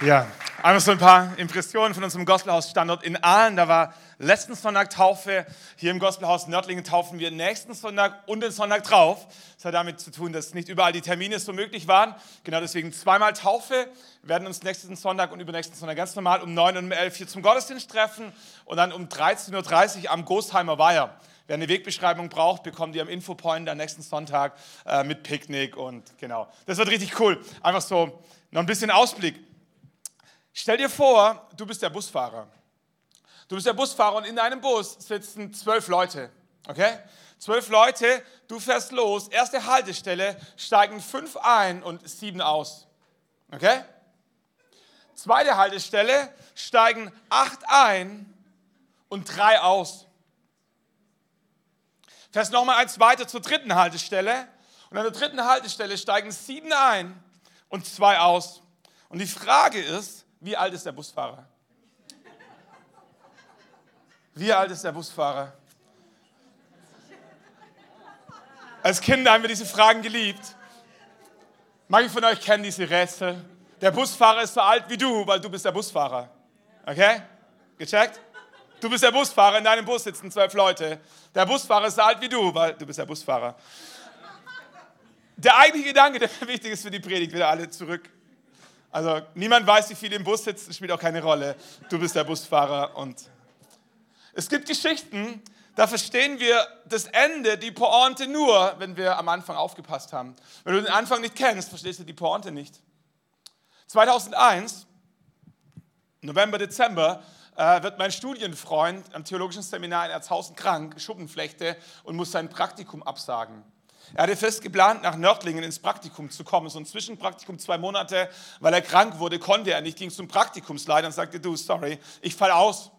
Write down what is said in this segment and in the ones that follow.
Ja, einfach so ein paar Impressionen von unserem Gospelhaus-Standort in Aalen. Da war letzten Sonntag Taufe. Hier im Gospelhaus Nördlingen taufen wir nächsten Sonntag und den Sonntag drauf. Das hat damit zu tun, dass nicht überall die Termine so möglich waren. Genau deswegen zweimal Taufe. Wir werden uns nächsten Sonntag und übernächsten Sonntag ganz normal um 9 und um 11 hier zum Gottesdienst treffen und dann um 13.30 Uhr am Gostheimer Weiher. Wer eine Wegbeschreibung braucht, bekommt ihr am Infopoint am nächsten Sonntag äh, mit Picknick und genau. Das wird richtig cool. Einfach so noch ein bisschen Ausblick. Stell dir vor, du bist der Busfahrer. Du bist der Busfahrer und in deinem Bus sitzen zwölf Leute. Okay? Zwölf Leute, du fährst los, erste Haltestelle, steigen fünf ein und sieben aus. Okay? Zweite Haltestelle, steigen acht ein und drei aus. Fährst nochmal eins weiter zur dritten Haltestelle und an der dritten Haltestelle steigen sieben ein und zwei aus. Und die Frage ist, wie alt ist der Busfahrer? Wie alt ist der Busfahrer? Als Kinder haben wir diese Fragen geliebt. Manche von euch kennen diese Rätsel. Der Busfahrer ist so alt wie du, weil du bist der Busfahrer. Okay? Gecheckt? Du bist der Busfahrer, in deinem Bus sitzen zwölf Leute. Der Busfahrer ist so alt wie du, weil du bist der Busfahrer. Der eigentliche Gedanke, der wichtig ist für die Predigt, wieder alle zurück also niemand weiß, wie viele im Bus sitzen, spielt auch keine Rolle. Du bist der Busfahrer und es gibt Geschichten, da verstehen wir das Ende, die Pointe nur, wenn wir am Anfang aufgepasst haben. Wenn du den Anfang nicht kennst, verstehst du die Pointe nicht. 2001, November, Dezember, äh, wird mein Studienfreund am Theologischen Seminar in Erzhausen krank, Schuppenflechte und muss sein Praktikum absagen. Er hatte fest geplant, nach Nördlingen ins Praktikum zu kommen, so ein Zwischenpraktikum, zwei Monate, weil er krank wurde, konnte er nicht, ging zum Praktikumsleiter und sagte, du, sorry, ich fall aus.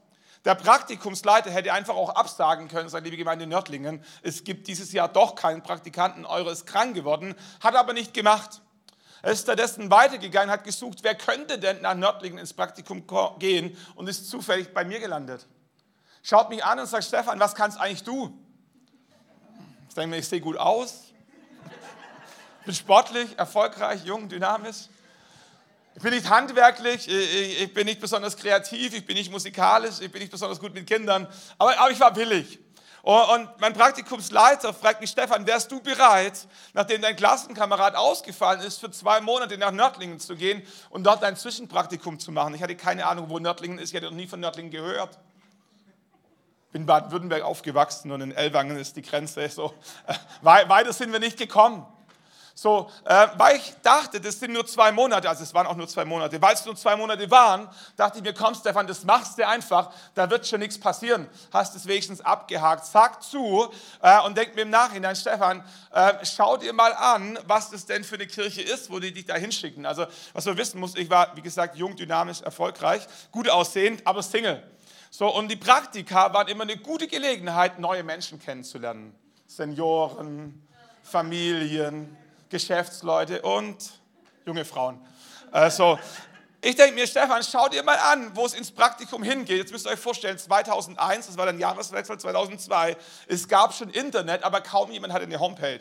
Der Praktikumsleiter hätte einfach auch absagen können, sagt liebe Gemeinde Nördlingen, es gibt dieses Jahr doch keinen Praktikanten, eure ist krank geworden, hat aber nicht gemacht. Er ist stattdessen weitergegangen, hat gesucht, wer könnte denn nach Nördlingen ins Praktikum gehen und ist zufällig bei mir gelandet. Schaut mich an und sagt, Stefan, was kannst eigentlich du? Ich denke mir, ich sehe gut aus, bin sportlich, erfolgreich, jung, dynamisch. Ich bin nicht handwerklich, ich bin nicht besonders kreativ, ich bin nicht musikalisch, ich bin nicht besonders gut mit Kindern, aber, aber ich war willig. Und mein Praktikumsleiter fragt mich, Stefan, wärst du bereit, nachdem dein Klassenkamerad ausgefallen ist, für zwei Monate nach Nördlingen zu gehen und dort ein Zwischenpraktikum zu machen? Ich hatte keine Ahnung, wo Nördlingen ist, ich hatte noch nie von Nördlingen gehört bin in Baden-Württemberg aufgewachsen und in Ellwangen ist die Grenze. So, äh, weiter sind wir nicht gekommen. So, äh, weil ich dachte, das sind nur zwei Monate, also es waren auch nur zwei Monate. Weil es nur zwei Monate waren, dachte ich mir, komm Stefan, das machst du einfach, da wird schon nichts passieren. Hast es wenigstens abgehakt. Sag zu äh, und denk mir im Nachhinein, Stefan, äh, schau dir mal an, was das denn für eine Kirche ist, wo die dich da hinschicken. Also, was du wissen musst, ich war, wie gesagt, jung, dynamisch, erfolgreich, gut aussehend, aber Single. So, und die Praktika waren immer eine gute Gelegenheit, neue Menschen kennenzulernen. Senioren, Familien, Geschäftsleute und junge Frauen. Also, ich denke mir, Stefan, schau dir mal an, wo es ins Praktikum hingeht. Jetzt müsst ihr euch vorstellen, 2001, das war dann Jahreswechsel 2002, es gab schon Internet, aber kaum jemand hatte eine Homepage.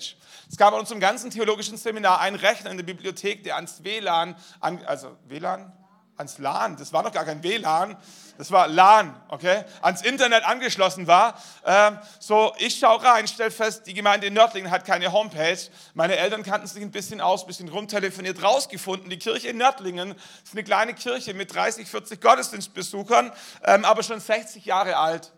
Es gab an unserem ganzen theologischen Seminar einen Rechner in der Bibliothek, der ans WLAN, an, also WLAN, ans LAN, das war noch gar kein WLAN, das war LAN, okay, ans Internet angeschlossen war. Ähm, so, ich schaue rein, stelle fest, die Gemeinde in Nördlingen hat keine Homepage. Meine Eltern kannten sich ein bisschen aus, ein bisschen rumtelefoniert, rausgefunden. Die Kirche in Nördlingen ist eine kleine Kirche mit 30, 40 Gottesdienstbesuchern, ähm, aber schon 60 Jahre alt.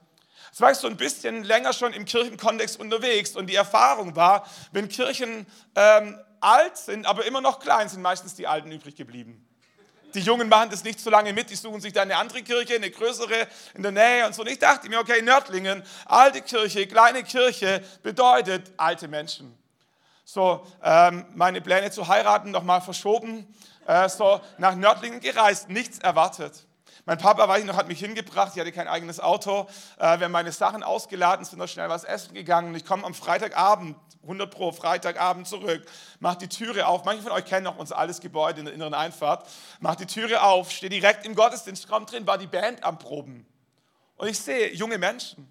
Jetzt war ich so ein bisschen länger schon im Kirchenkontext unterwegs und die Erfahrung war, wenn Kirchen ähm, alt sind, aber immer noch klein, sind meistens die Alten übrig geblieben. Die Jungen machen das nicht so lange mit, die suchen sich dann eine andere Kirche, eine größere in der Nähe und so. Und ich dachte mir, okay, Nördlingen, alte Kirche, kleine Kirche bedeutet alte Menschen. So, ähm, meine Pläne zu heiraten nochmal verschoben, äh, so nach Nördlingen gereist, nichts erwartet. Mein Papa, weiß ich noch, hat mich hingebracht. Ich hatte kein eigenes Auto. Äh, wir haben meine Sachen ausgeladen, sind noch schnell was essen gegangen. Ich komme am Freitagabend, 100 Pro, Freitagabend zurück, mach die Türe auf. Manche von euch kennen noch unser altes Gebäude in der inneren Einfahrt. Mach die Türe auf, stehe direkt im Gottesdienstraum drin, war die Band am Proben. Und ich sehe junge Menschen,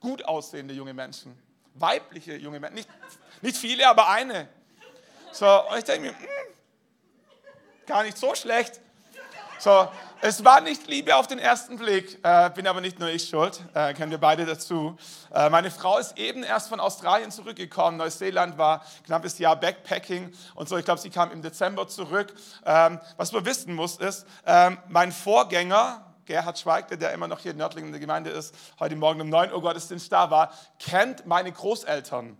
gut aussehende junge Menschen, weibliche junge Menschen. Nicht, nicht viele, aber eine. So, und ich denke mir, mh, hm, gar nicht so schlecht. So, es war nicht Liebe auf den ersten Blick, äh, bin aber nicht nur ich schuld, äh, kennen wir beide dazu. Äh, meine Frau ist eben erst von Australien zurückgekommen. Neuseeland war knappes Jahr Backpacking und so. Ich glaube, sie kam im Dezember zurück. Ähm, was man wissen muss, ist, ähm, mein Vorgänger, Gerhard Schweigler, der immer noch hier in Nördlingen in der Gemeinde ist, heute Morgen um 9 Uhr Gottesdienst da war, kennt meine Großeltern.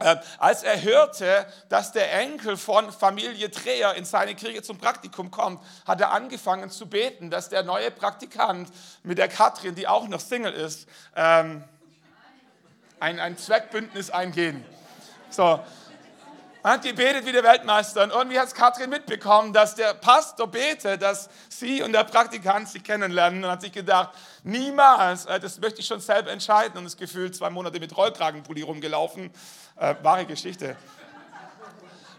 Äh, als er hörte, dass der Enkel von Familie Dreher in seine Kirche zum Praktikum kommt, hat er angefangen zu beten, dass der neue Praktikant mit der Katrin, die auch noch Single ist, ähm, ein, ein Zweckbündnis eingehen. So, hat gebetet wie der Weltmeister. Und irgendwie hat Katrin mitbekommen, dass der Pastor betet, dass sie und der Praktikant sich kennenlernen und hat sich gedacht, niemals, äh, das möchte ich schon selber entscheiden. Und das Gefühl, zwei Monate mit Rollkragenpulli rumgelaufen. Äh, wahre Geschichte.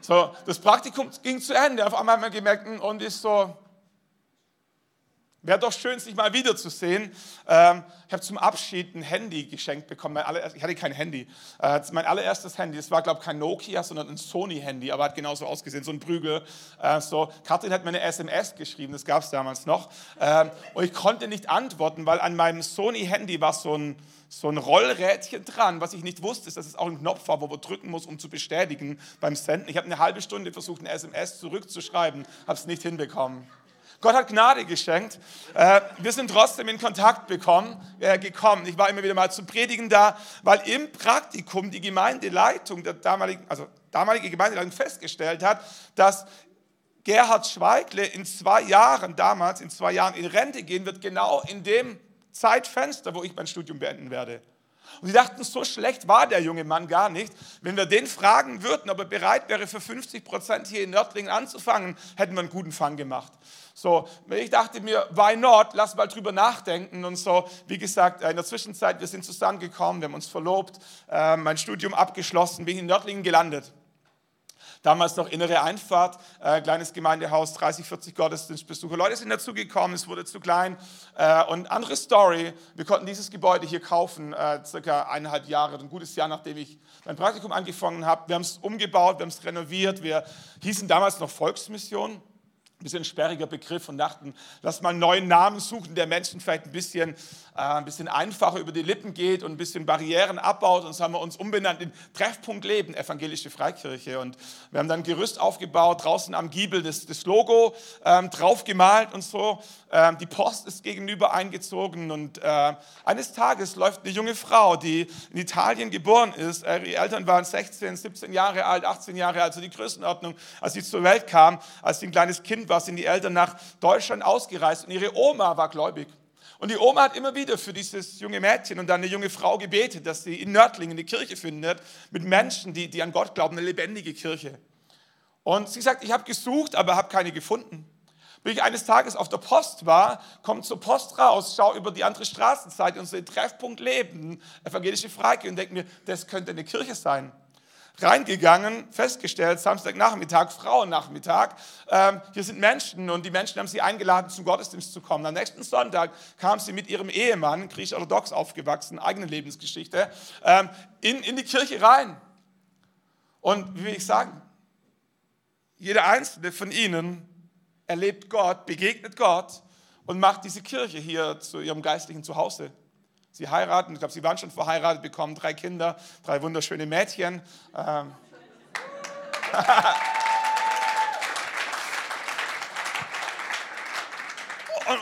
So, das Praktikum ging zu Ende. Auf einmal haben wir gemerkt, hm, und ist so, Wäre doch schön, sich mal wiederzusehen. Ähm, ich habe zum Abschied ein Handy geschenkt bekommen. ich hatte kein Handy. Äh, mein allererstes Handy, das war, glaube ich, kein Nokia, sondern ein Sony-Handy, aber hat genauso ausgesehen, so ein Prügel. Äh, so. Katrin hat mir eine SMS geschrieben, das gab es damals noch. Ähm, und ich konnte nicht antworten, weil an meinem Sony-Handy war so ein, so ein Rollrädchen dran. Was ich nicht wusste, ist, dass es auch ein Knopf war, wo man drücken muss, um zu bestätigen beim Senden. Ich habe eine halbe Stunde versucht, eine SMS zurückzuschreiben, habe es nicht hinbekommen. Gott hat Gnade geschenkt. Äh, wir sind trotzdem in Kontakt bekommen, äh, gekommen. Ich war immer wieder mal zu predigen da, weil im Praktikum die Gemeindeleitung, der damaligen, also damalige Gemeindeleitung festgestellt hat, dass Gerhard Schweigle in zwei Jahren, damals in zwei Jahren in Rente gehen wird, genau in dem Zeitfenster, wo ich mein Studium beenden werde. Und sie dachten, so schlecht war der junge Mann gar nicht. Wenn wir den fragen würden, ob er bereit wäre, für 50 Prozent hier in Nördlingen anzufangen, hätten wir einen guten Fang gemacht. So, ich dachte mir, why not? Lass mal drüber nachdenken und so. Wie gesagt, in der Zwischenzeit, wir sind zusammengekommen, wir haben uns verlobt, äh, mein Studium abgeschlossen, bin in Nördlingen gelandet. Damals noch innere Einfahrt, äh, kleines Gemeindehaus, 30, 40 Gottesdienstbesucher. Leute sind dazugekommen, es wurde zu klein. Äh, und andere Story, wir konnten dieses Gebäude hier kaufen, äh, circa eineinhalb Jahre, ein gutes Jahr, nachdem ich mein Praktikum angefangen habe. Wir haben es umgebaut, wir haben es renoviert. Wir hießen damals noch Volksmission ein bisschen sperriger Begriff und dachten, lass mal einen neuen Namen suchen, der Menschen vielleicht ein bisschen, äh, ein bisschen einfacher über die Lippen geht und ein bisschen Barrieren abbaut. Und so haben wir uns umbenannt in Treffpunkt Leben, Evangelische Freikirche. Und wir haben dann ein Gerüst aufgebaut, draußen am Giebel das, das Logo ähm, drauf gemalt und so. Ähm, die Post ist gegenüber eingezogen und äh, eines Tages läuft eine junge Frau, die in Italien geboren ist. Äh, ihre Eltern waren 16, 17 Jahre alt, 18 Jahre alt, also die Größenordnung, als sie zur Welt kam, als sie ein kleines Kind war, sind die Eltern nach Deutschland ausgereist und ihre Oma war gläubig. Und die Oma hat immer wieder für dieses junge Mädchen und dann eine junge Frau gebetet, dass sie in Nördlingen eine Kirche findet mit Menschen, die, die an Gott glauben, eine lebendige Kirche. Und sie sagt, ich habe gesucht, aber habe keine gefunden. Wenn ich eines Tages auf der Post war, komme zur Post raus, schaue über die andere Straßenseite und sehe Treffpunkt Leben, evangelische Freikirche und denke mir, das könnte eine Kirche sein. Reingegangen, festgestellt, Samstagnachmittag, Frauennachmittag, ähm, hier sind Menschen und die Menschen haben sie eingeladen, zum Gottesdienst zu kommen. Am nächsten Sonntag kam sie mit ihrem Ehemann, griechisch-orthodox aufgewachsen, eigene Lebensgeschichte, ähm, in, in die Kirche rein. Und wie will ich sagen, jeder einzelne von ihnen erlebt Gott, begegnet Gott und macht diese Kirche hier zu ihrem geistlichen Zuhause. Sie heiraten, ich glaube, sie waren schon verheiratet, bekommen drei Kinder, drei wunderschöne Mädchen. Ähm.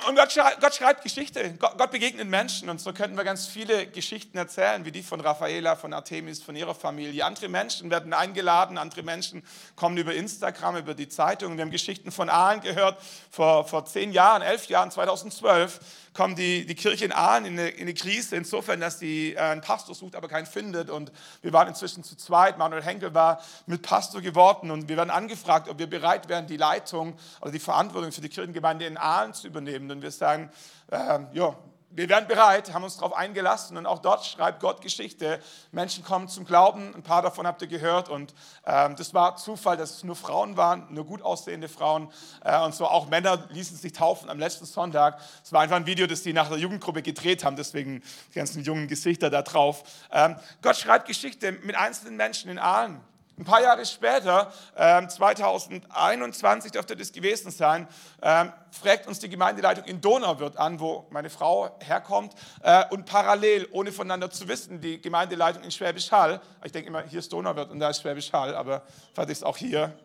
Und, Gott, schreibt, Geschichte. Gott, begegnet Menschen. Und so könnten wir ganz viele Geschichten erzählen, wie die von Raffaela, von Artemis, von ihrer Familie. Andere Menschen werden eingeladen, andere Menschen kommen über Instagram, über die Zeitung. Wir haben Geschichten von Aalen gehört, vor, vor zehn Jahren, elf Jahren, 2012 kommt die, die Kirche in Aalen in eine, in eine Krise, insofern, dass sie äh, einen Pastor sucht, aber keinen findet. Und wir waren inzwischen zu zweit. Manuel Henkel war mit Pastor geworden und wir werden angefragt, ob wir bereit wären, die Leitung oder die Verantwortung für die Kirchengemeinde in Aalen zu übernehmen. Und wir sagen, äh, ja, wir wären bereit, haben uns darauf eingelassen und auch dort schreibt Gott Geschichte. Menschen kommen zum Glauben, ein paar davon habt ihr gehört und ähm, das war Zufall, dass es nur Frauen waren, nur gut aussehende Frauen äh, und so auch Männer ließen sich taufen am letzten Sonntag. Es war einfach ein Video, das die nach der Jugendgruppe gedreht haben, deswegen die ganzen jungen Gesichter da drauf. Ähm, Gott schreibt Geschichte mit einzelnen Menschen in Aalen. Ein paar Jahre später, 2021 ähm, dürfte das gewesen sein, ähm, fragt uns die Gemeindeleitung in Donauwörth an, wo meine Frau herkommt, äh, und parallel, ohne voneinander zu wissen, die Gemeindeleitung in Schwäbisch Hall, ich denke immer, hier ist Donauwörth und da ist Schwäbisch Hall, aber vielleicht ist es auch hier,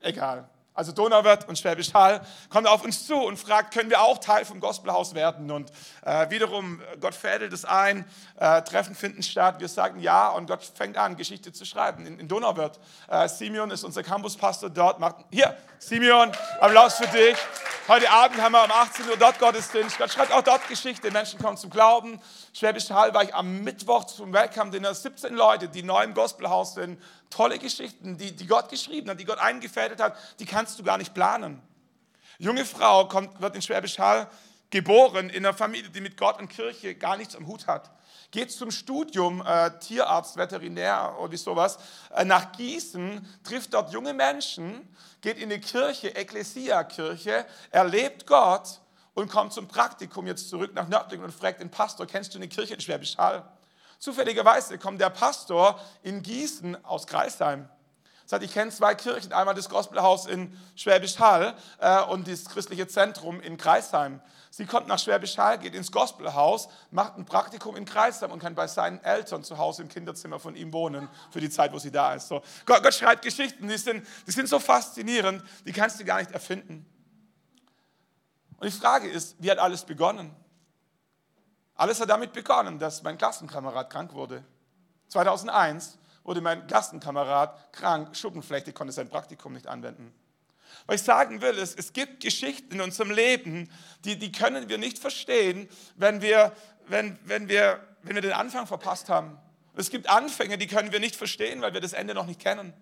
egal also Donauwörth und Schwäbisch Hall, kommt auf uns zu und fragt, können wir auch Teil vom Gospelhaus werden? Und äh, wiederum, Gott fädelt es ein, äh, Treffen finden statt, wir sagen ja und Gott fängt an, Geschichte zu schreiben. In, in Donauwörth, äh, Simeon ist unser Campuspastor dort, macht, hier, Simeon, Applaus für dich. Heute Abend haben wir um 18 Uhr dort Gottesdienst. Gott schreibt auch dort Geschichte, Menschen kommen zum Glauben. Schwäbisch Hall war ich am Mittwoch zum Welcome Dinner, 17 Leute, die neu im Gospelhaus sind, tolle Geschichten, die, die Gott geschrieben hat, die Gott eingefädelt hat, die kannst du gar nicht planen. Junge Frau kommt, wird in Schwäbisch Hall geboren in einer Familie, die mit Gott und Kirche gar nichts am Hut hat. Geht zum Studium, äh, Tierarzt, Veterinär oder sowas, äh, nach Gießen, trifft dort junge Menschen, geht in die Kirche, Ekklesia-Kirche, erlebt Gott und kommt zum Praktikum jetzt zurück nach Nördlingen und fragt den Pastor, kennst du eine Kirche in Schwäbisch Hall? Zufälligerweise kommt der Pastor in Gießen aus Kreisheim. Sagt, ich kenne zwei Kirchen, einmal das Gospelhaus in Schwäbisch Hall äh, und das christliche Zentrum in Kreisheim. Sie kommt nach Schwäbisch Hall, geht ins Gospelhaus, macht ein Praktikum in Kreisheim und kann bei seinen Eltern zu Hause im Kinderzimmer von ihm wohnen für die Zeit, wo sie da ist. So, Gott, Gott schreibt Geschichten, die sind, die sind so faszinierend, die kannst du gar nicht erfinden. Und die Frage ist, wie hat alles begonnen? Alles hat damit begonnen, dass mein Klassenkamerad krank wurde. 2001 wurde mein Klassenkamerad krank, Schuppenflechte, konnte sein Praktikum nicht anwenden. Was ich sagen will, ist, es gibt Geschichten in unserem Leben, die, die können wir nicht verstehen, wenn wir, wenn, wenn, wir, wenn wir den Anfang verpasst haben. Es gibt Anfänge, die können wir nicht verstehen, weil wir das Ende noch nicht kennen.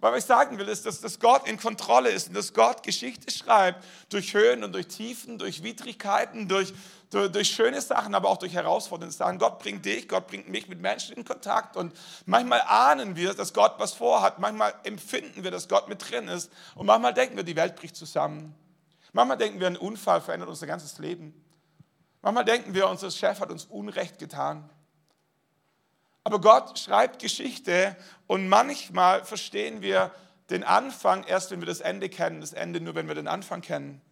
Was ich sagen will, ist, dass, dass Gott in Kontrolle ist und dass Gott Geschichte schreibt durch Höhen und durch Tiefen, durch Widrigkeiten, durch, durch, durch schöne Sachen, aber auch durch herausfordernde Sachen. Gott bringt dich, Gott bringt mich mit Menschen in Kontakt und manchmal ahnen wir, dass Gott was vorhat, manchmal empfinden wir, dass Gott mit drin ist und manchmal denken wir, die Welt bricht zusammen. Manchmal denken wir, ein Unfall verändert unser ganzes Leben. Manchmal denken wir, unser Chef hat uns Unrecht getan. Aber Gott schreibt Geschichte und manchmal verstehen wir den Anfang erst, wenn wir das Ende kennen, das Ende nur, wenn wir den Anfang kennen.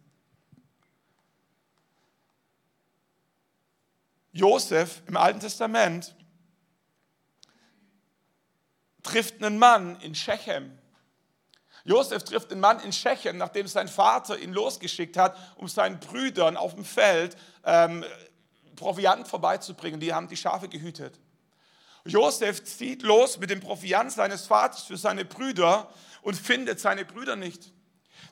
Josef im Alten Testament trifft einen Mann in Shechem. Josef trifft einen Mann in Shechem, nachdem sein Vater ihn losgeschickt hat, um seinen Brüdern auf dem Feld ähm, Proviant vorbeizubringen. Die haben die Schafe gehütet. Josef zieht los mit dem Proviant seines Vaters für seine Brüder und findet seine Brüder nicht.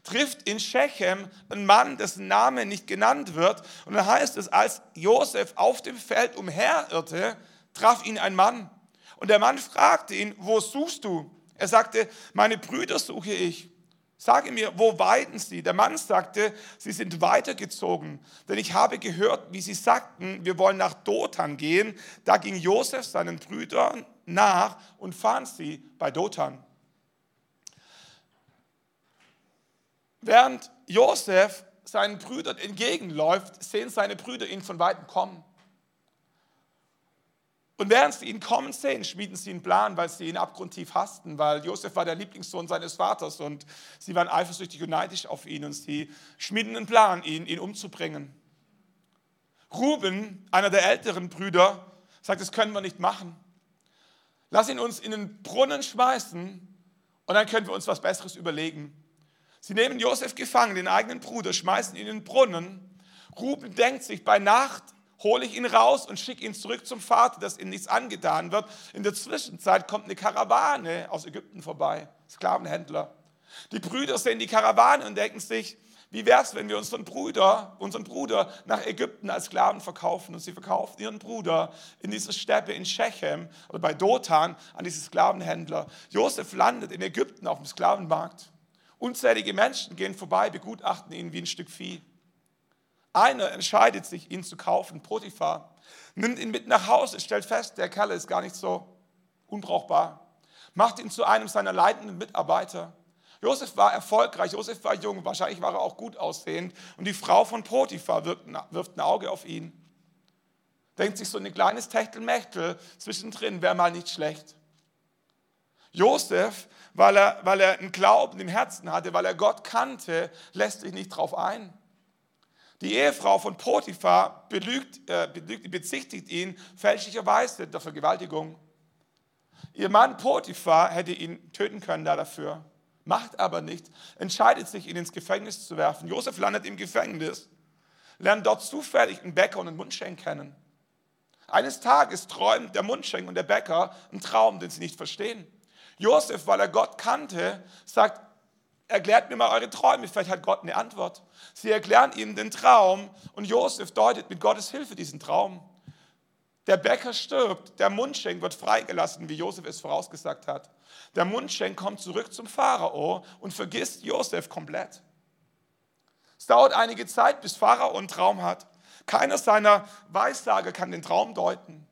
Trifft in Shechem einen Mann, dessen Name nicht genannt wird. Und dann heißt es, als Josef auf dem Feld umherirrte, traf ihn ein Mann. Und der Mann fragte ihn, wo suchst du? Er sagte, meine Brüder suche ich. Sage mir, wo weiden sie? Der Mann sagte, sie sind weitergezogen, denn ich habe gehört, wie sie sagten, wir wollen nach Dothan gehen. Da ging Josef seinen Brüdern nach und fand sie bei Dothan. Während Josef seinen Brüdern entgegenläuft, sehen seine Brüder ihn von weitem kommen. Und während sie ihn kommen sehen, schmieden sie einen Plan, weil sie ihn abgrundtief hassten, weil Josef war der Lieblingssohn seines Vaters und sie waren eifersüchtig und neidisch auf ihn und sie schmieden einen Plan, ihn, ihn umzubringen. Ruben, einer der älteren Brüder, sagt, das können wir nicht machen. Lass ihn uns in den Brunnen schmeißen und dann können wir uns was Besseres überlegen. Sie nehmen Josef gefangen, den eigenen Bruder, schmeißen ihn in den Brunnen. Ruben denkt sich, bei Nacht hole ich ihn raus und schicke ihn zurück zum Vater, dass ihm nichts angetan wird. In der Zwischenzeit kommt eine Karawane aus Ägypten vorbei, Sklavenhändler. Die Brüder sehen die Karawane und denken sich, wie wäre es, wenn wir unseren Bruder, unseren Bruder nach Ägypten als Sklaven verkaufen? Und sie verkaufen ihren Bruder in dieser Steppe in Shechem oder bei Dothan an diese Sklavenhändler. Josef landet in Ägypten auf dem Sklavenmarkt. Unzählige Menschen gehen vorbei, begutachten ihn wie ein Stück Vieh. Einer entscheidet sich, ihn zu kaufen, Potiphar, nimmt ihn mit nach Hause, stellt fest, der Kerl ist gar nicht so unbrauchbar, macht ihn zu einem seiner leitenden Mitarbeiter. Josef war erfolgreich, Josef war jung, wahrscheinlich war er auch gut aussehend und die Frau von Potiphar wirft, wirft ein Auge auf ihn. Denkt sich so ein kleines Techtelmechtel zwischendrin wäre mal nicht schlecht. Josef, weil er, weil er einen Glauben im Herzen hatte, weil er Gott kannte, lässt sich nicht drauf ein. Die Ehefrau von Potiphar belügt, äh, belügt, bezichtigt ihn fälschlicherweise der Vergewaltigung. Ihr Mann Potiphar hätte ihn töten können da dafür, macht aber nicht, entscheidet sich, ihn ins Gefängnis zu werfen. Josef landet im Gefängnis, lernt dort zufällig einen Bäcker und einen Mundschenk kennen. Eines Tages träumt der Mundschenk und der Bäcker einen Traum, den sie nicht verstehen. Josef, weil er Gott kannte, sagt, erklärt mir mal eure Träume, vielleicht hat Gott eine Antwort. Sie erklären ihm den Traum und Josef deutet mit Gottes Hilfe diesen Traum. Der Bäcker stirbt, der Mundschenk wird freigelassen, wie Josef es vorausgesagt hat. Der Mundschenk kommt zurück zum Pharao und vergisst Josef komplett. Es dauert einige Zeit, bis Pharao einen Traum hat. Keiner seiner Weissager kann den Traum deuten.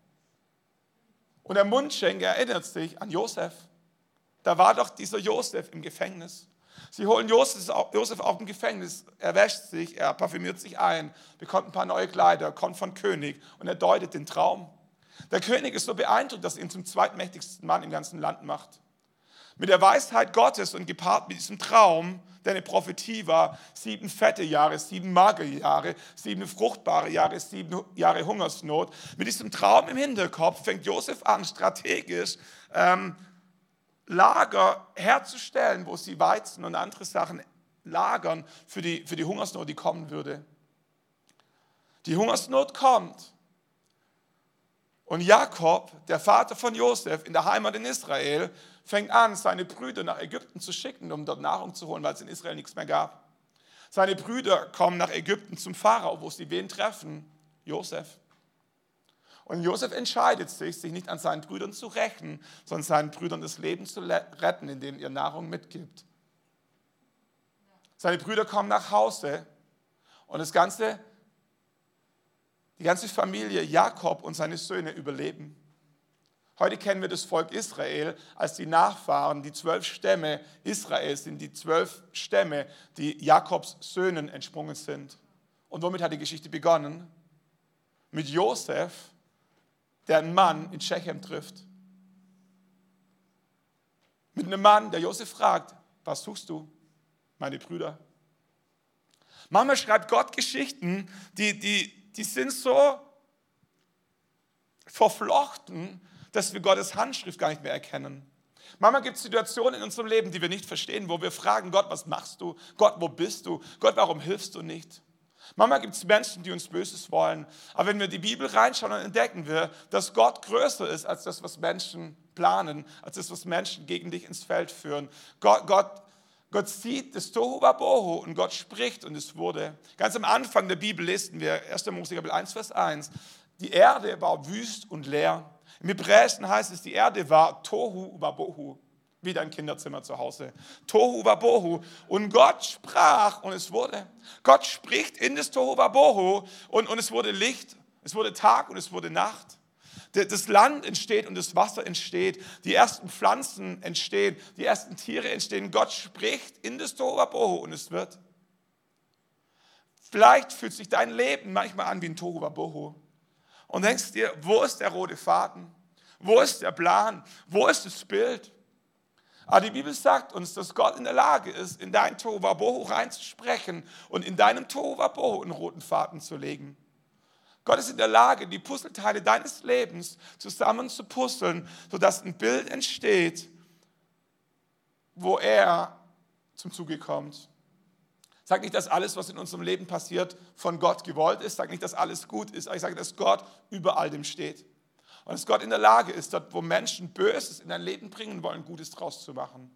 Und der Mundschenk erinnert sich an Josef. Da war doch dieser Josef im Gefängnis. Sie holen Josef, auf dem Gefängnis. Er wäscht sich, er parfümiert sich ein, bekommt ein paar neue Kleider, kommt von König und er deutet den Traum. Der König ist so beeindruckt, dass er ihn zum zweitmächtigsten Mann im ganzen Land macht. Mit der Weisheit Gottes und gepaart mit diesem Traum, der eine Prophetie war, sieben fette Jahre, sieben magere Jahre, sieben fruchtbare Jahre, sieben Jahre Hungersnot. Mit diesem Traum im Hinterkopf fängt Josef an, strategisch ähm, Lager herzustellen, wo sie Weizen und andere Sachen lagern für die, für die Hungersnot, die kommen würde. Die Hungersnot kommt. Und Jakob, der Vater von Josef in der Heimat in Israel, fängt an, seine Brüder nach Ägypten zu schicken, um dort Nahrung zu holen, weil es in Israel nichts mehr gab. Seine Brüder kommen nach Ägypten zum Pharao, wo sie wen treffen? Josef. Und Josef entscheidet sich, sich nicht an seinen Brüdern zu rächen, sondern seinen Brüdern das Leben zu retten, indem er Nahrung mitgibt. Seine Brüder kommen nach Hause und das ganze, die ganze Familie Jakob und seine Söhne überleben. Heute kennen wir das Volk Israel als die Nachfahren, die zwölf Stämme Israels sind die zwölf Stämme, die Jakobs Söhnen entsprungen sind. Und womit hat die Geschichte begonnen? Mit Josef, der einen Mann in Shechem trifft. Mit einem Mann, der Josef fragt, was suchst du, meine Brüder? Manchmal schreibt Gott Geschichten, die, die, die sind so verflochten, dass wir Gottes Handschrift gar nicht mehr erkennen. Manchmal gibt es Situationen in unserem Leben, die wir nicht verstehen, wo wir fragen, Gott, was machst du? Gott, wo bist du? Gott, warum hilfst du nicht? Manchmal gibt es Menschen, die uns Böses wollen. Aber wenn wir die Bibel reinschauen, dann entdecken wir, dass Gott größer ist als das, was Menschen planen, als das, was Menschen gegen dich ins Feld führen. Gott, Gott, Gott sieht das Tohu Wabohu und Gott spricht und es wurde. Ganz am Anfang der Bibel lesen wir 1. Mose Kapitel 1, Vers 1. Die Erde war wüst und leer. Im Hebräischen heißt es, die Erde war Tohu Wabohu wie dein Kinderzimmer zu Hause. Tohu Wabohu. Und Gott sprach und es wurde. Gott spricht in das Tohu Wabohu und, und es wurde Licht, es wurde Tag und es wurde Nacht. Das Land entsteht und das Wasser entsteht. Die ersten Pflanzen entstehen, die ersten Tiere entstehen. Gott spricht in das Tohu Wabohu und es wird. Vielleicht fühlt sich dein Leben manchmal an wie ein Tohu Wabohu. Und denkst dir, wo ist der rote Faden? Wo ist der Plan? Wo ist das Bild? Aber die Bibel sagt uns, dass Gott in der Lage ist, in dein Tohuwabohu reinzusprechen und in deinem Tohuwabohu einen roten Faden zu legen. Gott ist in der Lage, die Puzzleteile deines Lebens zusammen zu puzzeln, sodass ein Bild entsteht, wo er zum Zuge kommt. Sag nicht, dass alles, was in unserem Leben passiert, von Gott gewollt ist. Sag nicht, dass alles gut ist. Aber ich sage, dass Gott über all dem steht. Und dass Gott in der Lage ist, dort, wo Menschen Böses in dein Leben bringen wollen, Gutes draus zu machen.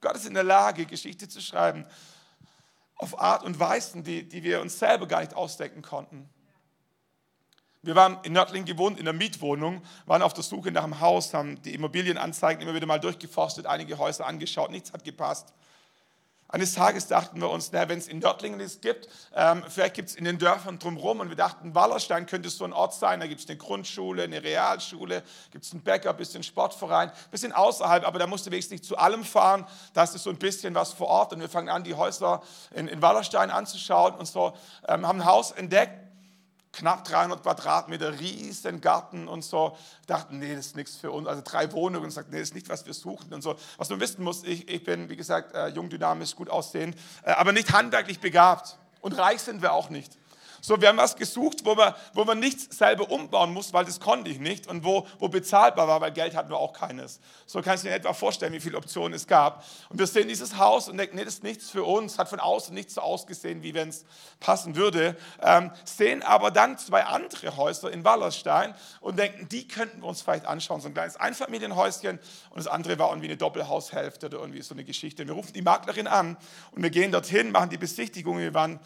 Gott ist in der Lage, Geschichte zu schreiben auf Art und Weisen, die, die wir uns selber gar nicht ausdenken konnten. Wir waren in Nördling gewohnt, in einer Mietwohnung, waren auf der Suche nach einem Haus, haben die Immobilienanzeigen immer wieder mal durchgeforstet, einige Häuser angeschaut, nichts hat gepasst. Eines Tages dachten wir uns, wenn es in Nördlingen es gibt, ähm, vielleicht gibt es in den Dörfern drumherum. Und wir dachten, Wallerstein könnte so ein Ort sein. Da gibt es eine Grundschule, eine Realschule, gibt es einen Bäcker, ein bisschen Sportverein, ein bisschen außerhalb, aber da musste wenigstens nicht zu allem fahren. Da ist so ein bisschen was vor Ort. Und wir fangen an, die Häuser in, in Wallerstein anzuschauen und so, ähm, haben ein Haus entdeckt. Knapp 300 Quadratmeter, riesen Garten und so. Dachten, nee, das ist nichts für uns. Also drei Wohnungen und sagt, nee, das ist nicht, was wir suchen und so. Was man wissen muss, ich, ich bin, wie gesagt, äh, jung, dynamisch, gut aussehend, äh, aber nicht handwerklich begabt. Und reich sind wir auch nicht. So, wir haben was gesucht, wo man, wo man nichts selber umbauen muss, weil das konnte ich nicht und wo, wo bezahlbar war, weil Geld hatten wir auch keines. So kannst du dir etwa vorstellen, wie viele Optionen es gab. Und wir sehen dieses Haus und denken, nee, das ist nichts für uns, hat von außen nicht so ausgesehen, wie wenn es passen würde. Ähm, sehen aber dann zwei andere Häuser in Wallerstein und denken, die könnten wir uns vielleicht anschauen. So ein kleines Einfamilienhäuschen und das andere war irgendwie eine Doppelhaushälfte oder irgendwie so eine Geschichte. Wir rufen die Maklerin an und wir gehen dorthin, machen die Besichtigung. Wir waren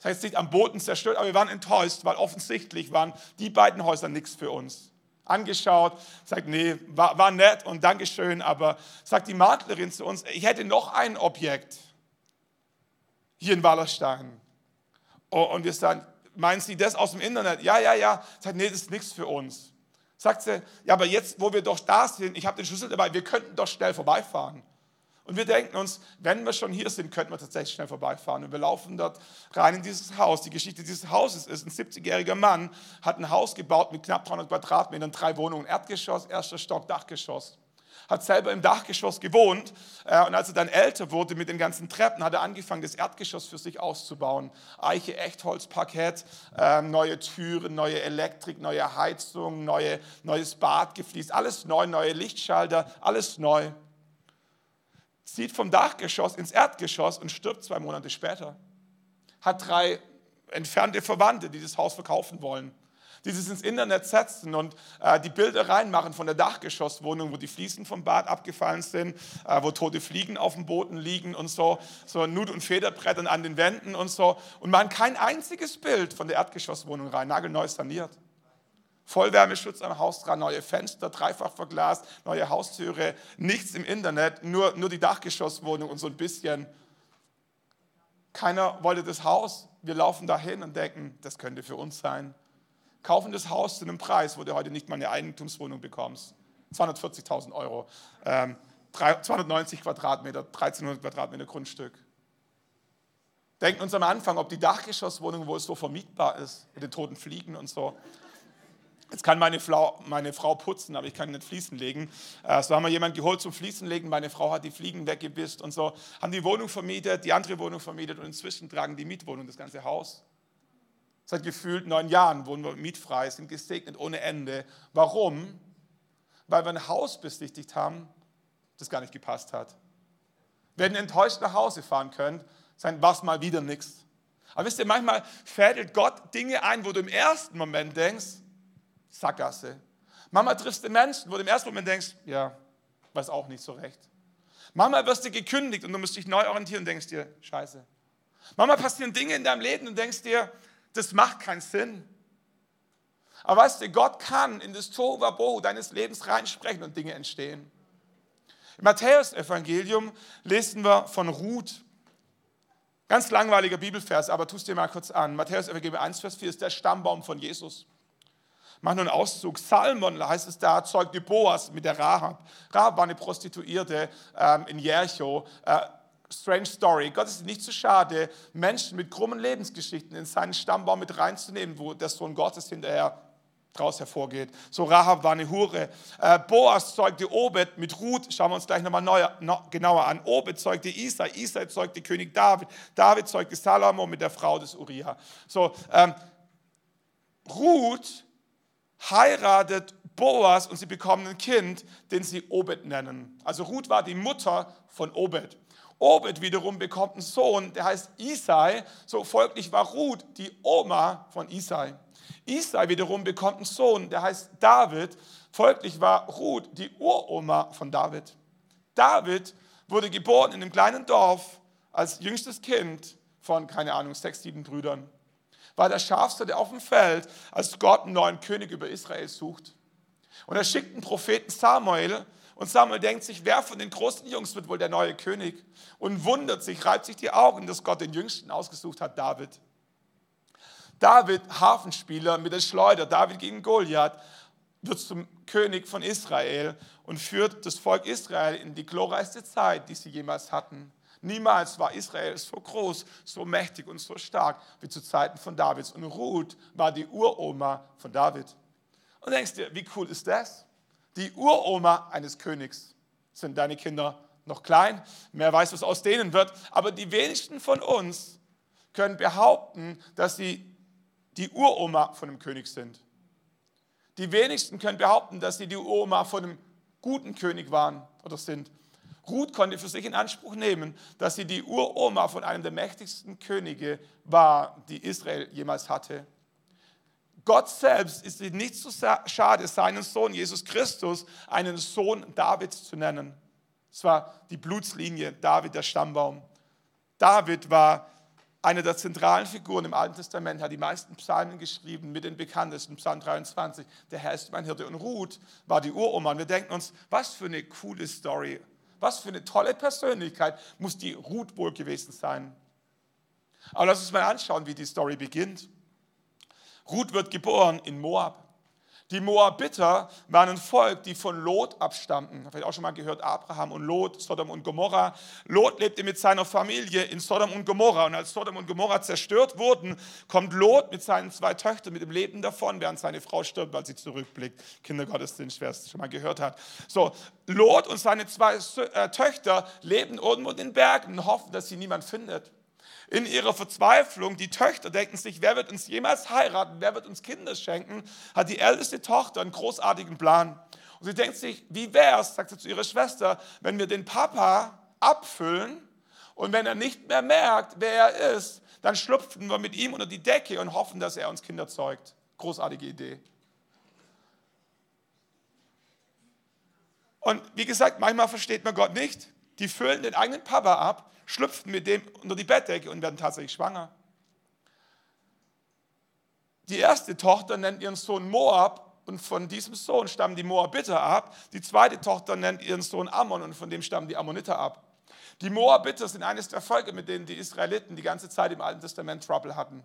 das heißt nicht am Boden zerstört, aber wir waren enttäuscht, weil offensichtlich waren die beiden Häuser nichts für uns. Angeschaut, sagt, nee, war, war nett und Dankeschön, aber sagt die Maklerin zu uns, ich hätte noch ein Objekt hier in Wallerstein. Oh, und wir sagen, meinen Sie das aus dem Internet? Ja, ja, ja. Sagt, nee, das ist nichts für uns. Sagt sie, ja, aber jetzt, wo wir doch da sind, ich habe den Schlüssel dabei, wir könnten doch schnell vorbeifahren. Und wir denken uns, wenn wir schon hier sind, könnten wir tatsächlich schnell vorbeifahren. Und wir laufen dort rein in dieses Haus. Die Geschichte dieses Hauses ist, ein 70-jähriger Mann hat ein Haus gebaut mit knapp 300 Quadratmetern, drei Wohnungen, Erdgeschoss, erster Stock, Dachgeschoss. Hat selber im Dachgeschoss gewohnt äh, und als er dann älter wurde mit den ganzen Treppen, hat er angefangen, das Erdgeschoss für sich auszubauen. Eiche, Echtholz, Parkett, äh, neue Türen, neue Elektrik, neue Heizung, neue, neues Bad gefliest, alles neu, neue Lichtschalter, alles neu zieht vom Dachgeschoss ins Erdgeschoss und stirbt zwei Monate später. Hat drei entfernte Verwandte, die das Haus verkaufen wollen, die es ins Internet setzen und äh, die Bilder reinmachen von der Dachgeschosswohnung, wo die Fliesen vom Bad abgefallen sind, äh, wo tote Fliegen auf dem Boden liegen und so, so Nut- und Federbrettern an den Wänden und so und machen kein einziges Bild von der Erdgeschosswohnung rein, nagelneu saniert. Vollwärmeschutz am Haus dran, neue Fenster, dreifach verglast, neue Haustüre, nichts im Internet, nur, nur die Dachgeschosswohnung und so ein bisschen. Keiner wollte das Haus. Wir laufen dahin und denken, das könnte für uns sein. Kaufen das Haus zu einem Preis, wo du heute nicht mal eine Eigentumswohnung bekommst. 240.000 Euro. Ähm, 290 Quadratmeter, 1300 Quadratmeter Grundstück. Denken uns am Anfang, ob die Dachgeschosswohnung wohl so vermietbar ist mit den toten Fliegen und so. Jetzt kann meine Frau, meine Frau putzen, aber ich kann nicht Fliesen legen. Äh, so haben wir jemanden geholt zum Fliesenlegen. Meine Frau hat die Fliegen weggebisst und so. Haben die Wohnung vermietet, die andere Wohnung vermietet und inzwischen tragen die Mietwohnung das ganze Haus. Seit gefühlt neun Jahren wohnen wir mietfrei, sind gesegnet ohne Ende. Warum? Weil wir ein Haus besichtigt haben, das gar nicht gepasst hat. Wenn ihr enttäuscht nach Hause fahren könnt, dann war mal wieder nichts. Aber wisst ihr, manchmal fädelt Gott Dinge ein, wo du im ersten Moment denkst, Sackgasse. Mama triffst den Menschen, wo du im ersten Moment denkst, ja, weiß auch nicht so recht. Mama wirst du gekündigt und du musst dich neu orientieren und denkst dir, scheiße. Mama passieren Dinge in deinem Leben und denkst dir, das macht keinen Sinn. Aber weißt du, Gott kann in das Tohuwabohu deines Lebens reinsprechen und Dinge entstehen. Im Matthäus-Evangelium lesen wir von Ruth. Ganz langweiliger Bibelvers, aber tust dir mal kurz an. Matthäus-Evangelium 1, Vers 4 ist der Stammbaum von Jesus. Mach nur einen Auszug. Salmon heißt es da, zeugte Boas mit der Rahab. Rahab war eine Prostituierte ähm, in Jericho. Äh, strange Story. Gott ist nicht zu schade, Menschen mit krummen Lebensgeschichten in seinen Stammbaum mit reinzunehmen, wo der Sohn Gottes hinterher draus hervorgeht. So Rahab war eine Hure. Äh, Boas zeugte Obed mit Ruth, schauen wir uns gleich nochmal neu, no, genauer an. Obed zeugte Isai, Isai zeugte König David, David zeugte Salomo mit der Frau des Uriah. So, ähm, Ruth heiratet Boas und sie bekommen ein Kind, den sie Obed nennen. Also Ruth war die Mutter von Obed. Obed wiederum bekommt einen Sohn, der heißt Isai. So folglich war Ruth die Oma von Isai. Isai wiederum bekommt einen Sohn, der heißt David. Folglich war Ruth die Uroma von David. David wurde geboren in einem kleinen Dorf als jüngstes Kind von, keine Ahnung, sechs, sieben Brüdern war der Schafste auf dem Feld, als Gott einen neuen König über Israel sucht. Und er schickt einen Propheten Samuel und Samuel denkt sich, wer von den großen Jungs wird wohl der neue König? Und wundert sich, reibt sich die Augen, dass Gott den Jüngsten ausgesucht hat, David. David, Hafenspieler mit der Schleuder, David gegen Goliath, wird zum König von Israel und führt das Volk Israel in die glorreichste Zeit, die sie jemals hatten. Niemals war Israel so groß, so mächtig und so stark wie zu Zeiten von Davids. Und Ruth war die Uroma von David. Und denkst dir, wie cool ist das? Die Uroma eines Königs. Sind deine Kinder noch klein? Wer weiß, was aus denen wird. Aber die wenigsten von uns können behaupten, dass sie die Uroma von einem König sind. Die wenigsten können behaupten, dass sie die Uroma von einem guten König waren oder sind. Ruth konnte für sich in Anspruch nehmen, dass sie die Uroma von einem der mächtigsten Könige war, die Israel jemals hatte. Gott selbst ist sich nicht so schade, seinen Sohn Jesus Christus einen Sohn Davids zu nennen. Es war die Blutslinie, David der Stammbaum. David war eine der zentralen Figuren im Alten Testament, hat die meisten Psalmen geschrieben, mit den bekanntesten, Psalm 23, der Herr ist mein Hirte. Und Ruth war die Uroma. Und wir denken uns, was für eine coole Story, was für eine tolle Persönlichkeit muss die Ruth wohl gewesen sein. Aber lass uns mal anschauen, wie die Story beginnt. Ruth wird geboren in Moab. Die Moabiter waren ein Volk, die von Lot abstammten. Ihr auch schon mal gehört, Abraham und Lot, Sodom und Gomorra. Lot lebte mit seiner Familie in Sodom und Gomorra. Und als Sodom und Gomorra zerstört wurden, kommt Lot mit seinen zwei Töchtern mit dem Leben davon, während seine Frau stirbt, weil sie zurückblickt. Kindergottesdienst, wer es schon mal gehört hat. So, Lot und seine zwei äh, Töchter leben irgendwo in den Bergen und hoffen, dass sie niemand findet in ihrer Verzweiflung, die Töchter denken sich, wer wird uns jemals heiraten, wer wird uns Kinder schenken, hat die älteste Tochter einen großartigen Plan. Und sie denkt sich, wie wäre es, sagt sie zu ihrer Schwester, wenn wir den Papa abfüllen und wenn er nicht mehr merkt, wer er ist, dann schlüpfen wir mit ihm unter die Decke und hoffen, dass er uns Kinder zeugt. Großartige Idee. Und wie gesagt, manchmal versteht man Gott nicht. Die füllen den eigenen Papa ab schlüpfen mit dem unter die Bettdecke und werden tatsächlich schwanger. Die erste Tochter nennt ihren Sohn Moab und von diesem Sohn stammen die Moabiter ab. Die zweite Tochter nennt ihren Sohn Ammon und von dem stammen die Ammoniter ab. Die Moabiter sind eines der Völker, mit denen die Israeliten die ganze Zeit im Alten Testament Trouble hatten.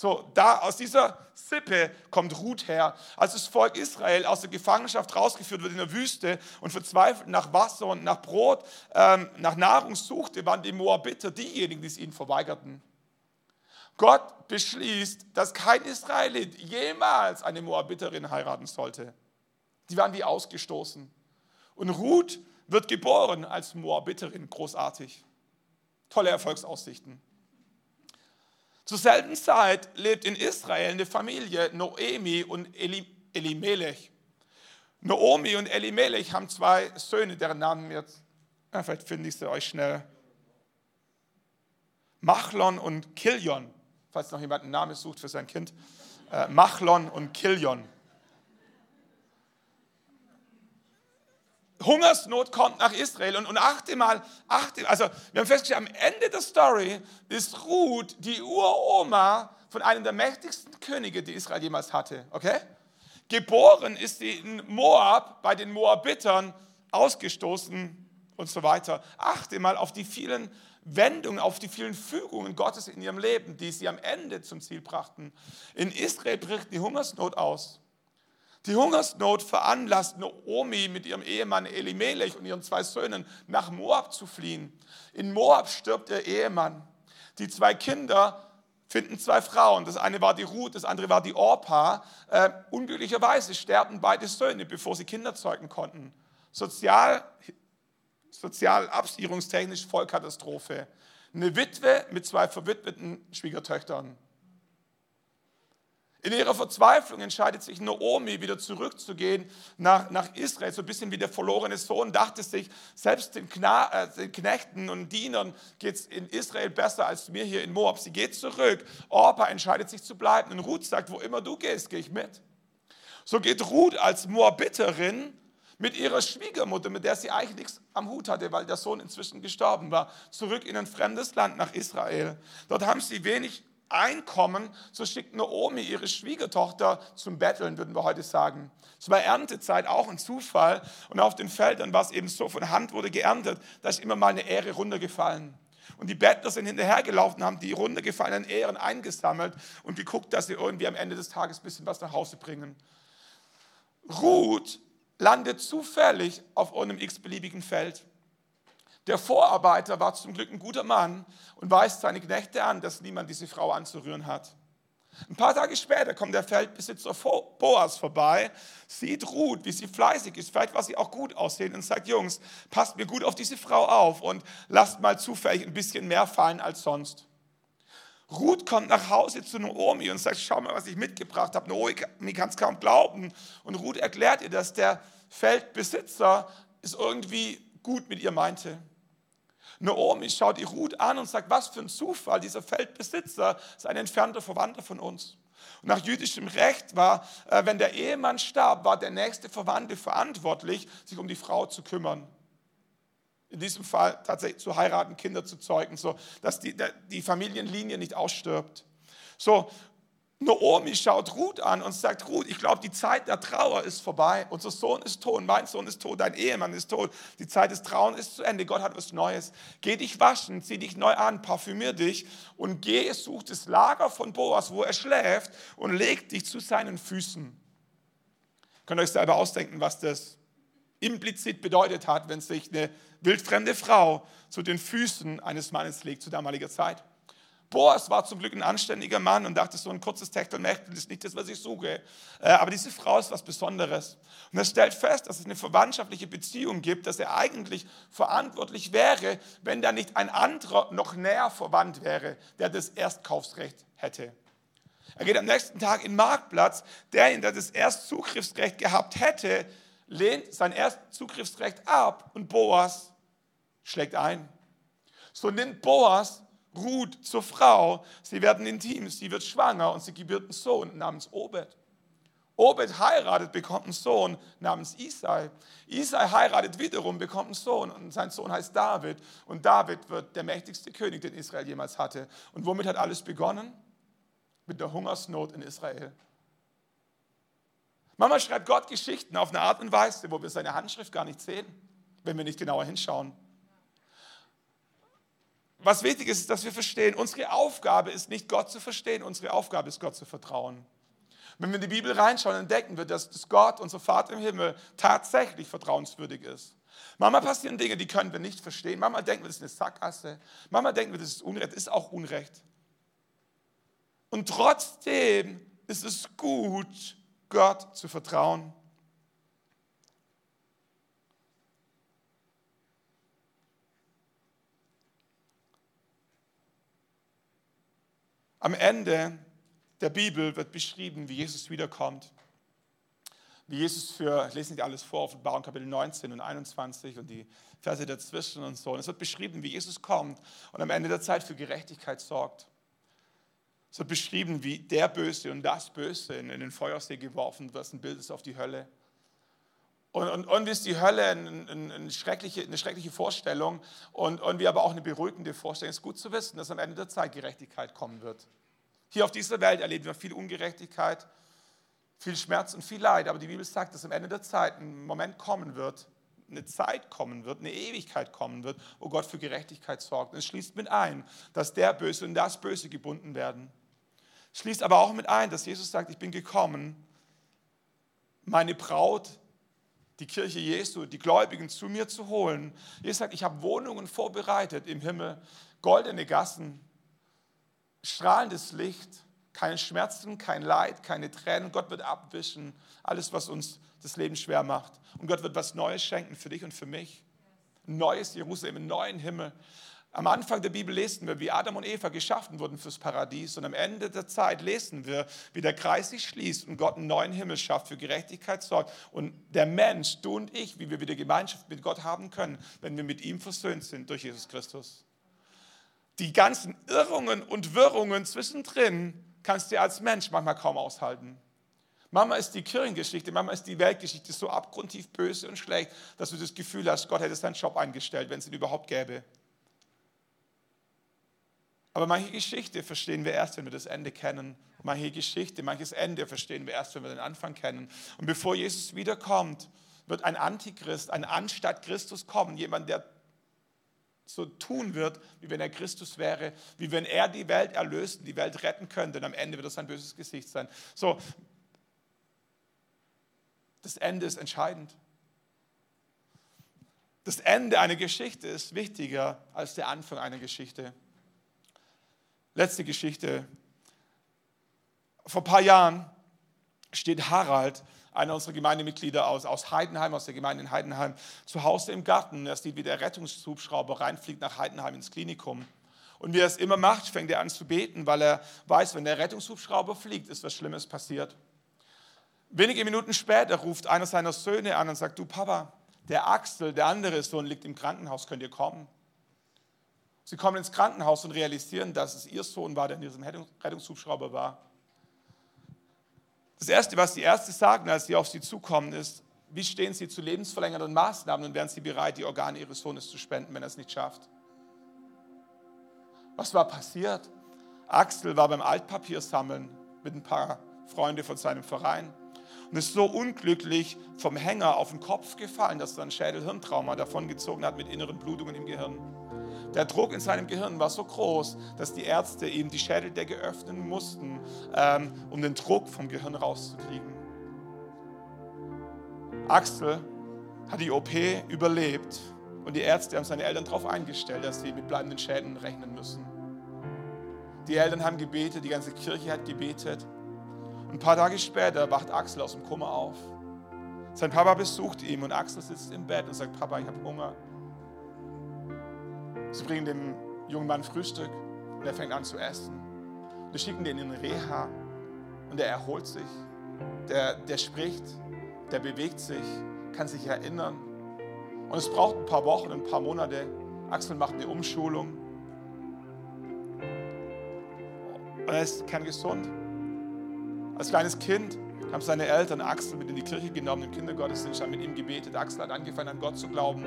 So, da aus dieser Sippe kommt Ruth her. Als das Volk Israel aus der Gefangenschaft rausgeführt wird in der Wüste und verzweifelt nach Wasser und nach Brot, ähm, nach Nahrung suchte, waren die Moabiter diejenigen, die es ihnen verweigerten. Gott beschließt, dass kein Israelit jemals eine Moabiterin heiraten sollte. Die waren wie ausgestoßen. Und Ruth wird geboren als Moabiterin, großartig. Tolle Erfolgsaussichten. Zur selben Zeit lebt in Israel eine Familie, Noemi und Eli, Elimelech. Naomi und Elimelech haben zwei Söhne, deren Namen jetzt, vielleicht finde ich sie euch schnell. Machlon und Kilion, falls noch jemand einen Namen sucht für sein Kind. Äh, Machlon und Kilion. Hungersnot kommt nach Israel und, und achte mal, achte, also wir haben festgestellt, am Ende der Story ist Ruth die Uroma von einem der mächtigsten Könige, die Israel jemals hatte, okay? Geboren ist sie in Moab, bei den Moabitern, ausgestoßen und so weiter. Achte mal auf die vielen Wendungen, auf die vielen Fügungen Gottes in ihrem Leben, die sie am Ende zum Ziel brachten. In Israel bricht die Hungersnot aus. Die Hungersnot veranlasst Naomi mit ihrem Ehemann Elimelech und ihren zwei Söhnen nach Moab zu fliehen. In Moab stirbt ihr Ehemann. Die zwei Kinder finden zwei Frauen. Das eine war die Ruth, das andere war die Orpa. Äh, unglücklicherweise sterben beide Söhne, bevor sie Kinder zeugen konnten. Sozial, sozial absicherungstechnisch Vollkatastrophe. Eine Witwe mit zwei verwitweten Schwiegertöchtern. In ihrer Verzweiflung entscheidet sich Naomi, wieder zurückzugehen nach, nach Israel. So ein bisschen wie der verlorene Sohn dachte sich, selbst den, Kna äh, den Knechten und Dienern geht es in Israel besser als mir hier in Moab. Sie geht zurück. Orpa entscheidet sich zu bleiben. Und Ruth sagt, wo immer du gehst, gehe ich mit. So geht Ruth als Moabiterin mit ihrer Schwiegermutter, mit der sie eigentlich nichts am Hut hatte, weil der Sohn inzwischen gestorben war, zurück in ein fremdes Land nach Israel. Dort haben sie wenig Einkommen, so schickt Naomi ihre Schwiegertochter zum Betteln, würden wir heute sagen. Es war Erntezeit, auch ein Zufall. Und auf den Feldern war es eben so, von Hand wurde geerntet, da ist immer mal eine Ehre runtergefallen. Und die Bettler sind hinterhergelaufen, haben die runtergefallenen Ehren eingesammelt und geguckt, dass sie irgendwie am Ende des Tages ein bisschen was nach Hause bringen. Ruth landet zufällig auf einem x-beliebigen Feld. Der Vorarbeiter war zum Glück ein guter Mann und weist seine Knechte an, dass niemand diese Frau anzurühren hat. Ein paar Tage später kommt der Feldbesitzer Boas vorbei, sieht Ruth, wie sie fleißig ist, vielleicht war sie auch gut aussehen und sagt, Jungs, passt mir gut auf diese Frau auf und lasst mal zufällig ein bisschen mehr fallen als sonst. Ruth kommt nach Hause zu Naomi und sagt, schau mal, was ich mitgebracht habe. Naomi kann es kaum glauben. Und Ruth erklärt ihr, dass der Feldbesitzer es irgendwie gut mit ihr meinte. Naomi schaut die Ruth an und sagt, was für ein Zufall, dieser Feldbesitzer ist ein entfernter Verwandter von uns. Und nach jüdischem Recht war, äh, wenn der Ehemann starb, war der nächste Verwandte verantwortlich, sich um die Frau zu kümmern. In diesem Fall tatsächlich zu heiraten, Kinder zu zeugen, so dass die, die Familienlinie nicht ausstirbt. So, Naomi schaut Ruth an und sagt, Ruth, ich glaube, die Zeit der Trauer ist vorbei. Unser Sohn ist tot, mein Sohn ist tot, dein Ehemann ist tot. Die Zeit des Trauens ist zu Ende. Gott hat was Neues. Geh dich waschen, zieh dich neu an, parfümier dich und geh, such das Lager von Boas, wo er schläft und leg dich zu seinen Füßen. Ihr könnt euch selber ausdenken, was das implizit bedeutet hat, wenn sich eine wildfremde Frau zu den Füßen eines Mannes legt zu damaliger Zeit. Boas war zum Glück ein anständiger Mann und dachte, so ein kurzes Techtelmechtel ist nicht das, was ich suche. Äh, aber diese Frau ist was Besonderes. Und er stellt fest, dass es eine verwandtschaftliche Beziehung gibt, dass er eigentlich verantwortlich wäre, wenn da nicht ein anderer noch näher verwandt wäre, der das Erstkaufsrecht hätte. Er geht am nächsten Tag in den Marktplatz. Derjenige, der das Erstzugriffsrecht gehabt hätte, lehnt sein Erstzugriffsrecht ab und Boas schlägt ein. So nimmt Boas Ruth zur Frau, sie werden intim, sie wird schwanger und sie gebiert einen Sohn namens Obed. Obed heiratet, bekommt einen Sohn namens Isai. Isai heiratet wiederum, bekommt einen Sohn und sein Sohn heißt David. Und David wird der mächtigste König, den Israel jemals hatte. Und womit hat alles begonnen? Mit der Hungersnot in Israel. Manchmal schreibt Gott Geschichten auf eine Art und Weise, wo wir seine Handschrift gar nicht sehen, wenn wir nicht genauer hinschauen was wichtig ist, ist, dass wir verstehen, unsere Aufgabe ist nicht Gott zu verstehen, unsere Aufgabe ist Gott zu vertrauen. Wenn wir in die Bibel reinschauen, entdecken wir, dass Gott, unser Vater im Himmel, tatsächlich vertrauenswürdig ist. Manchmal passieren Dinge, die können wir nicht verstehen. Manchmal denken wir, das ist eine Sackgasse. Manchmal denken wir, das ist Unrecht. Ist auch Unrecht. Und trotzdem ist es gut, Gott zu vertrauen. Am Ende der Bibel wird beschrieben, wie Jesus wiederkommt. Wie Jesus für, ich lese nicht alles vor, Offenbarung Kapitel 19 und 21 und die Verse dazwischen und so. Und es wird beschrieben, wie Jesus kommt und am Ende der Zeit für Gerechtigkeit sorgt. Es wird beschrieben, wie der Böse und das Böse in, den Feuersee geworfen wird, ein Bild ist auf die Hölle. Und, und, und ist die Hölle eine, eine, schreckliche, eine schreckliche Vorstellung und, und wie aber auch eine beruhigende Vorstellung. Es ist gut zu wissen, dass am Ende der Zeit Gerechtigkeit kommen wird. Hier auf dieser Welt erleben wir viel Ungerechtigkeit, viel Schmerz und viel Leid. Aber die Bibel sagt, dass am Ende der Zeit ein Moment kommen wird, eine Zeit kommen wird, eine Ewigkeit kommen wird, wo Gott für Gerechtigkeit sorgt. Und es schließt mit ein, dass der Böse und das Böse gebunden werden. Schließt aber auch mit ein, dass Jesus sagt, ich bin gekommen, meine Braut die Kirche Jesu, die Gläubigen zu mir zu holen. Jesus sagt, ich habe Wohnungen vorbereitet im Himmel, goldene Gassen, strahlendes Licht, keine Schmerzen, kein Leid, keine Tränen. Gott wird abwischen, alles, was uns das Leben schwer macht. Und Gott wird was Neues schenken für dich und für mich. Ein neues Jerusalem, einen neuen Himmel. Am Anfang der Bibel lesen wir, wie Adam und Eva geschaffen wurden fürs Paradies. Und am Ende der Zeit lesen wir, wie der Kreis sich schließt und Gott einen neuen Himmel schafft, für Gerechtigkeit sorgt. Und der Mensch, du und ich, wie wir wieder Gemeinschaft mit Gott haben können, wenn wir mit ihm versöhnt sind durch Jesus Christus. Die ganzen Irrungen und Wirrungen zwischendrin kannst du als Mensch manchmal kaum aushalten. Manchmal ist die Kirchengeschichte, manchmal ist die Weltgeschichte so abgrundtief böse und schlecht, dass du das Gefühl hast, Gott hätte seinen Job eingestellt, wenn es ihn überhaupt gäbe. Aber manche Geschichte verstehen wir erst, wenn wir das Ende kennen. Manche Geschichte, manches Ende verstehen wir erst, wenn wir den Anfang kennen. Und bevor Jesus wiederkommt, wird ein Antichrist, ein Anstatt Christus kommen. Jemand, der so tun wird, wie wenn er Christus wäre, wie wenn er die Welt erlöst, die Welt retten könnte. Und am Ende wird es sein böses Gesicht sein. So, das Ende ist entscheidend. Das Ende einer Geschichte ist wichtiger als der Anfang einer Geschichte. Letzte Geschichte. Vor ein paar Jahren steht Harald, einer unserer Gemeindemitglieder aus, aus Heidenheim, aus der Gemeinde in Heidenheim, zu Hause im Garten. Er sieht, wie der Rettungshubschrauber reinfliegt nach Heidenheim ins Klinikum. Und wie er es immer macht, fängt er an zu beten, weil er weiß, wenn der Rettungshubschrauber fliegt, ist was Schlimmes passiert. Wenige Minuten später ruft einer seiner Söhne an und sagt, du Papa, der Axel, der andere Sohn, liegt im Krankenhaus, könnt ihr kommen? Sie kommen ins Krankenhaus und realisieren, dass es ihr Sohn war, der in diesem Rettungshubschrauber war. Das Erste, was die Ärzte sagen, als sie auf sie zukommen, ist, wie stehen sie zu lebensverlängernden Maßnahmen und wären sie bereit, die Organe ihres Sohnes zu spenden, wenn er es nicht schafft? Was war passiert? Axel war beim Altpapier sammeln mit ein paar Freunden von seinem Verein und ist so unglücklich vom Hänger auf den Kopf gefallen, dass er ein Schädelhirntrauma davongezogen hat mit inneren Blutungen im Gehirn. Der Druck in seinem Gehirn war so groß, dass die Ärzte ihm die Schädeldecke öffnen mussten, ähm, um den Druck vom Gehirn rauszukriegen. Axel hat die OP überlebt und die Ärzte haben seine Eltern darauf eingestellt, dass sie mit bleibenden Schäden rechnen müssen. Die Eltern haben gebetet, die ganze Kirche hat gebetet. Ein paar Tage später wacht Axel aus dem Kummer auf. Sein Papa besucht ihn und Axel sitzt im Bett und sagt, Papa, ich habe Hunger. Sie bringen dem jungen Mann Frühstück und er fängt an zu essen. Wir schicken den in Reha und er erholt sich. Der, der spricht, der bewegt sich, kann sich erinnern. Und es braucht ein paar Wochen, ein paar Monate. Axel macht eine Umschulung. Und er ist kerngesund. Als kleines Kind haben seine Eltern Axel mit in die Kirche genommen, im Kindergottesdienst, haben mit ihm gebetet. Axel hat angefangen, an Gott zu glauben.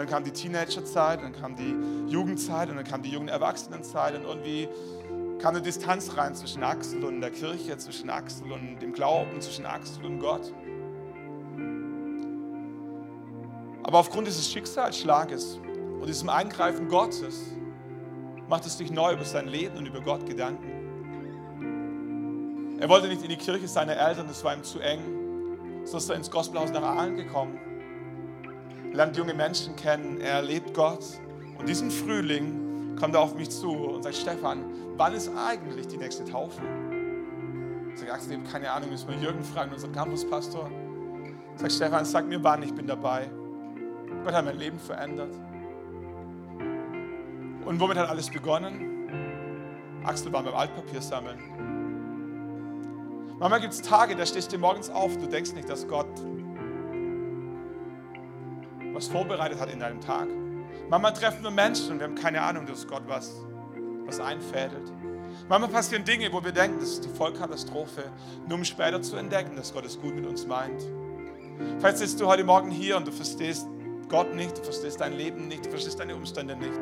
Dann kam die Teenagerzeit, dann kam die Jugendzeit und dann kam die jungen Erwachsenenzeit und irgendwie kam eine Distanz rein zwischen Axel und der Kirche, zwischen Axel und dem Glauben, zwischen Axel und Gott. Aber aufgrund dieses Schicksalsschlages und diesem Eingreifen Gottes macht es sich neu über sein Leben und über Gott Gedanken. Er wollte nicht in die Kirche seiner Eltern, das war ihm zu eng. So ist er ins Gospelhaus nach Aalen gekommen. Lernt junge Menschen kennen, er erlebt Gott. Und diesen Frühling kommt er auf mich zu und sagt, Stefan, wann ist eigentlich die nächste Taufe? Ich sage, Axel, ich habe keine Ahnung, müssen wir Jürgen fragen, unseren Campuspastor. Ich sage, Stefan, sag mir wann, ich bin dabei. Gott hat mein Leben verändert. Und womit hat alles begonnen? Axel war beim Altpapier sammeln. Manchmal gibt es Tage, da stehst du morgens auf, du denkst nicht, dass Gott was vorbereitet hat in deinem Tag. Manchmal treffen wir Menschen und wir haben keine Ahnung, dass Gott was, was einfädelt. Manchmal passieren Dinge, wo wir denken, das ist die Vollkatastrophe, nur um später zu entdecken, dass Gott es gut mit uns meint. Vielleicht sitzt du heute Morgen hier und du verstehst Gott nicht, du verstehst dein Leben nicht, du verstehst deine Umstände nicht.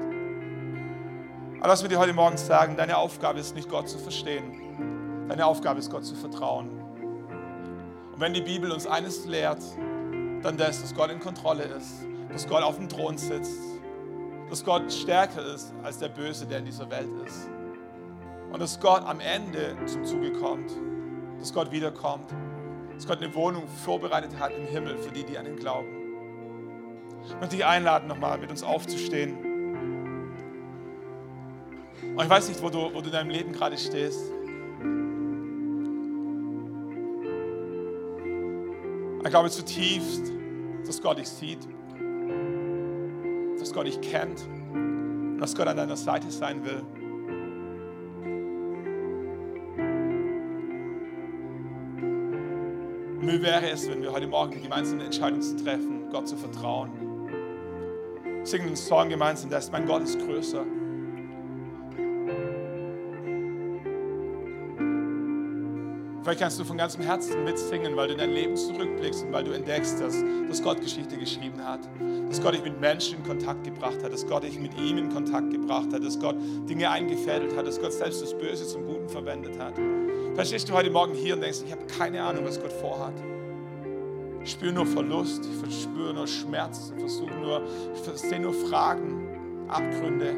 Aber lass mir dir heute Morgen sagen, deine Aufgabe ist nicht Gott zu verstehen. Deine Aufgabe ist Gott zu vertrauen. Und wenn die Bibel uns eines lehrt, dann das, dass Gott in Kontrolle ist, dass Gott auf dem Thron sitzt, dass Gott stärker ist als der Böse, der in dieser Welt ist. Und dass Gott am Ende zum Zuge kommt, dass Gott wiederkommt, dass Gott eine Wohnung vorbereitet hat im Himmel für die, die an ihn glauben. Ich möchte dich einladen, nochmal mit uns aufzustehen. Und ich weiß nicht, wo du, wo du in deinem Leben gerade stehst. Ich glaube zutiefst, dass Gott dich sieht, dass Gott dich kennt und dass Gott an deiner Seite sein will. Wie wäre es, wenn wir heute Morgen die gemeinsame Entscheidung zu treffen, Gott zu vertrauen? Singen einen Song gemeinsam, der ist, mein Gott ist größer. Vielleicht kannst du von ganzem Herzen mitsingen, weil du in dein Leben zurückblickst und weil du entdeckst, dass, dass Gott Geschichte geschrieben hat, dass Gott dich mit Menschen in Kontakt gebracht hat, dass Gott dich mit ihm in Kontakt gebracht hat, dass Gott Dinge eingefädelt hat, dass Gott selbst das Böse zum Guten verwendet hat. Vielleicht stehst du heute Morgen hier und denkst, ich habe keine Ahnung, was Gott vorhat. Ich spüre nur Verlust, ich spüre nur Schmerz, ich versuche nur, ich sehe nur Fragen, Abgründe.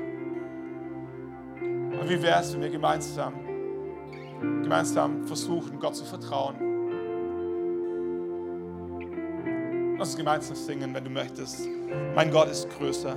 Und wie wäre es, wenn wir gemeinsam gemeinsam versuchen, Gott zu vertrauen. Lass uns gemeinsam singen, wenn du möchtest. Mein Gott ist größer.